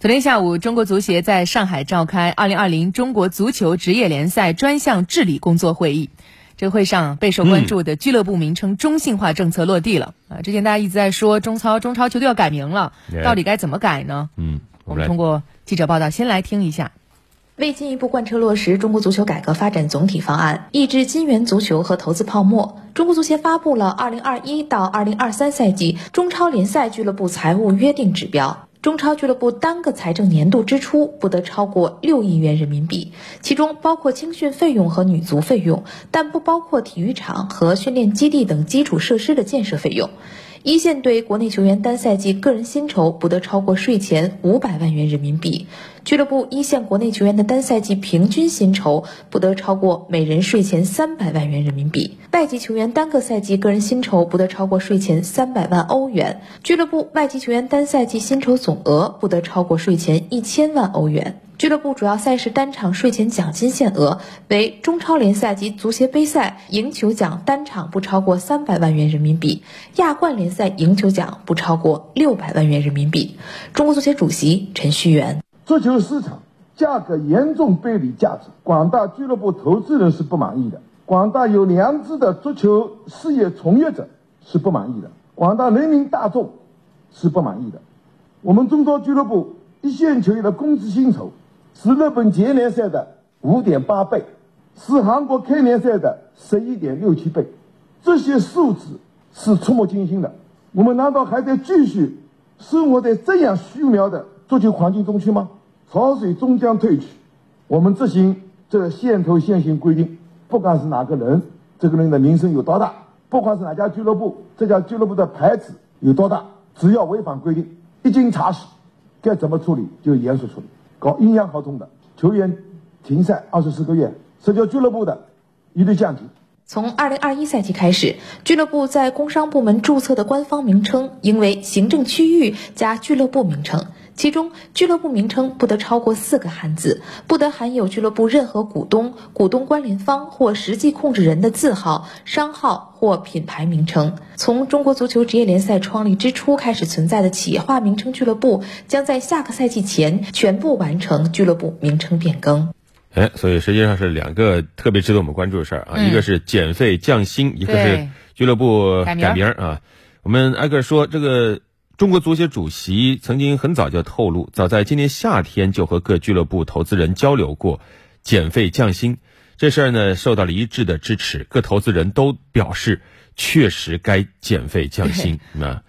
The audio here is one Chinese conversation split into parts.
昨天下午，中国足协在上海召开二零二零中国足球职业联赛专项治理工作会议。这个会上备受关注的俱乐部名称中性化政策落地了啊！之前大家一直在说中超，中超球队要改名了，到底该怎么改呢？嗯，我们通过记者报道先来听一下。为进一步贯彻落实中国足球改革发展总体方案，抑制金元足球和投资泡沫，中国足协发布了二零二一到二零二三赛季中超联赛俱乐部财务约定指标。中超俱乐部单个财政年度支出不得超过六亿元人民币，其中包括青训费用和女足费用，但不包括体育场和训练基地等基础设施的建设费用。一线队国内球员单赛季个人薪酬不得超过税前五百万元人民币，俱乐部一线国内球员的单赛季平均薪酬不得超过每人税前三百万元人民币，外籍球员单个赛季个人薪酬不得超过税前三百万欧元，俱乐部外籍球员单赛季薪酬总额不得超过税前一千万欧元。俱乐部主要赛事单场税前奖金限额为中超联赛及足协杯赛赢球奖单场不超过三百万元人民币，亚冠联赛赢球奖不超过六百万元人民币。中国足协主席陈戌源：足球市场价格严重背离价值，广大俱乐部投资人是不满意的，广大有良知的足球事业从业者是不满意的，广大人民大众是不满意的。我们中超俱乐部一线球员的工资薪酬。是日本杰联赛的五点八倍，是韩国 K 联赛的十一点六七倍，这些数字是触目惊心的。我们难道还得继续生活在这样虚渺的足球环境中去吗？潮水终将退去，我们执行这线头线型规定，不管是哪个人，这个人的名声有多大，不管是哪家俱乐部，这家俱乐部的牌子有多大，只要违反规定，一经查实，该怎么处理就严肃处理。搞阴阳合同的球员停赛二十四个月，涉及俱乐部的一律降级。从二零二一赛季开始，俱乐部在工商部门注册的官方名称应为行政区域加俱乐部名称。其中，俱乐部名称不得超过四个汉字，不得含有俱乐部任何股东、股东关联方或实际控制人的字号、商号或品牌名称。从中国足球职业联赛创立之初开始存在的企业化名称俱乐部，将在下个赛季前全部完成俱乐部名称变更。哎，所以实际上是两个特别值得我们关注的事儿啊，一个是减费降薪，一个是俱乐部改名啊。我们挨个说这个。中国足协主席曾经很早就透露，早在今年夏天就和各俱乐部投资人交流过，减费降薪这事儿呢，受到了一致的支持，各投资人都表示确实该减费降薪啊，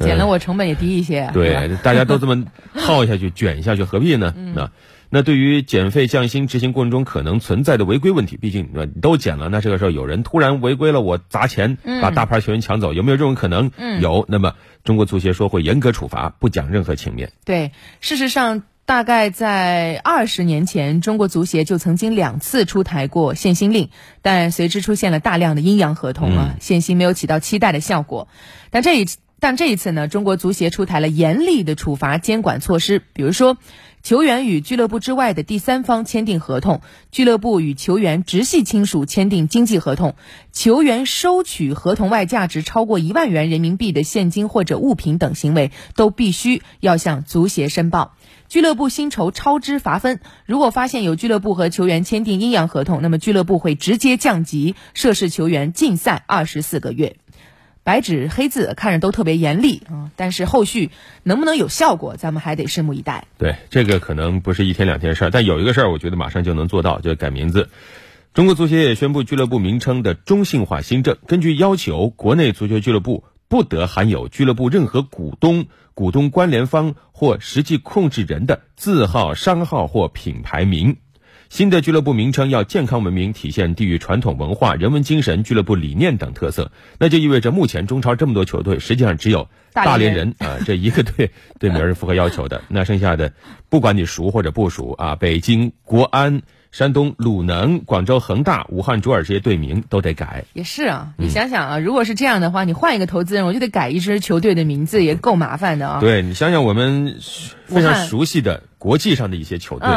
减了我成本也低一些，对，大家都这么 耗下去、卷下去，何必呢？那。那对于减费降薪执行过程中可能存在的违规问题，毕竟你都减了，那这个时候有人突然违规了，我砸钱把大牌球员抢走，有没有这种可能？有。那么中国足协说会严格处罚，不讲任何情面。对，事实上，大概在二十年前，中国足协就曾经两次出台过限薪令，但随之出现了大量的阴阳合同啊，限薪没有起到期待的效果。但这一但这一次呢，中国足协出台了严厉的处罚监管措施，比如说。球员与俱乐部之外的第三方签订合同，俱乐部与球员直系亲属签订经济合同，球员收取合同外价值超过一万元人民币的现金或者物品等行为，都必须要向足协申报。俱乐部薪酬超支罚分，如果发现有俱乐部和球员签订阴阳合同，那么俱乐部会直接降级涉事球员禁赛二十四个月。白纸黑字看着都特别严厉啊，但是后续能不能有效果，咱们还得拭目以待。对，这个可能不是一天两天事儿，但有一个事儿，我觉得马上就能做到，就改名字。中国足协也宣布俱乐部名称的中性化新政，根据要求，国内足球俱乐部不得含有俱乐部任何股东、股东关联方或实际控制人的字号、商号或品牌名。新的俱乐部名称要健康文明，体现地域传统文化、人文精神、俱乐部理念等特色。那就意味着，目前中超这么多球队，实际上只有大连人啊 这一个队队名是符合要求的。那剩下的，不管你熟或者不熟啊，北京国安、山东鲁能、广州恒大、武汉卓尔这些队名都得改。也是啊，你想想啊，如果是这样的话，你换一个投资人，我就得改一支球队的名字，也够麻烦的啊。对你想想，我们非常熟悉的国际上的一些球队。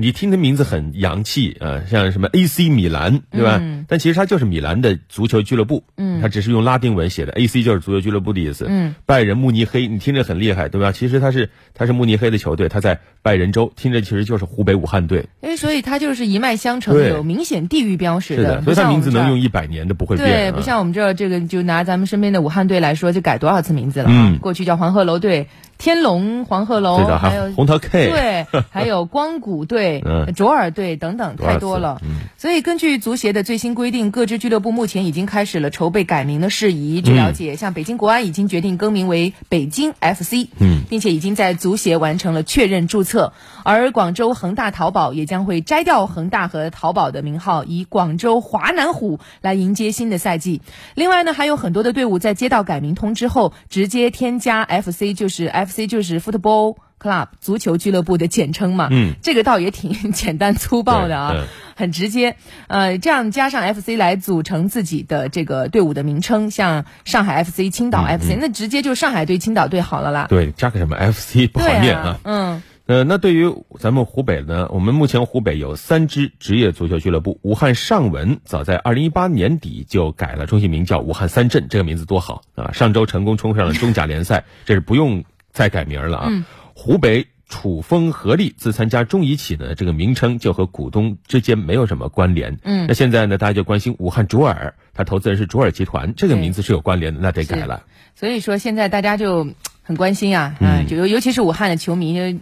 你听它名字很洋气啊，像什么 AC 米兰，对吧？嗯但其实它就是米兰的足球俱乐部，嗯，它只是用拉丁文写的，AC 就是足球俱乐部的意思，嗯，拜仁慕尼黑，你听着很厉害，对吧？其实它是它是慕尼黑的球队，它在拜仁州，听着其实就是湖北武汉队，哎，所以它就是一脉相承，有明显地域标识的，所以它名字能用一百年都不会变，对，不像我们这儿这个，就拿咱们身边的武汉队来说，就改多少次名字了，嗯，过去叫黄鹤楼队。天龙黄鹤楼，还有红桃 K，对，还有光谷队、卓尔队等等，太多了。所以根据足协的最新规定，各支俱乐部目前已经开始了筹备改名的事宜。据了解，像北京国安已经决定更名为北京 FC，嗯，并且已经在足协完成了确认注册。而广州恒大淘宝也将会摘掉恒大和淘宝的名号，以广州华南虎来迎接新的赛季。另外呢，还有很多的队伍在接到改名通知后，直接添加 FC，就是 F。FC 就是 Football Club 足球俱乐部的简称嘛，嗯，这个倒也挺 简单粗暴的啊，很直接。呃，这样加上 FC 来组成自己的这个队伍的名称，像上海 FC、青岛 FC，那直接就上海队、青岛队好了啦。对，加个什么 FC 不好念啊。嗯，呃，那对于咱们湖北呢，我们目前湖北有三支职业足球俱乐部，武汉上文早在二零一八年底就改了中心名叫武汉三镇，这个名字多好啊！上周成功冲上了中甲联赛，这是不用。再改名了啊！湖北楚风合力自参加中乙起呢，这个名称就和股东之间没有什么关联。嗯，那现在呢，大家就关心武汉卓尔，他投资人是卓尔集团，这个名字是有关联的，那得改了。所以说现在大家就很关心啊，嗯，就尤尤其是武汉的球迷。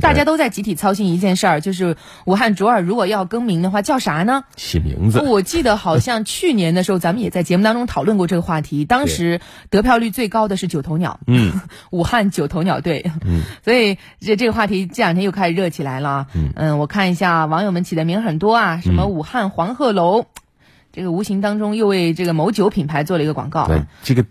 大家都在集体操心一件事儿，就是武汉卓尔如果要更名的话，叫啥呢？起名字。我记得好像 去年的时候，咱们也在节目当中讨论过这个话题。当时得票率最高的是九头鸟，嗯，武汉九头鸟队。嗯，所以这这个话题这两天又开始热起来了。嗯，嗯，我看一下网友们起的名很多啊，什么武汉黄鹤楼，这个无形当中又为这个某酒品牌做了一个广告。对，这个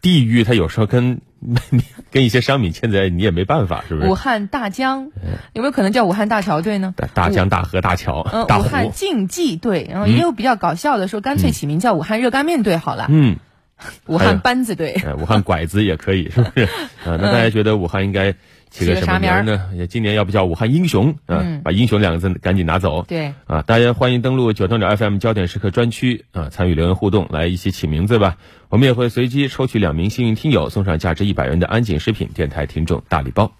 地域它有时候跟。跟一些商品现在你也没办法，是不是？武汉大江有没有可能叫武汉大桥队呢？大江大河大桥，嗯武汉竞技队，然后也有比较搞笑的，说干脆起名叫武汉热干面队好了。嗯，武汉班子队，武汉拐子也可以，是不是？啊，那大家觉得武汉应该？起个什么名呢？今年要不叫武汉英雄啊？把“英雄”两个字赶紧拿走。对啊，大家欢迎登录九张鸟 FM 焦点时刻专区啊，参与留言互动，来一起起名字吧。我们也会随机抽取两名幸运听友，送上价值一百元的安井食品电台听众大礼包。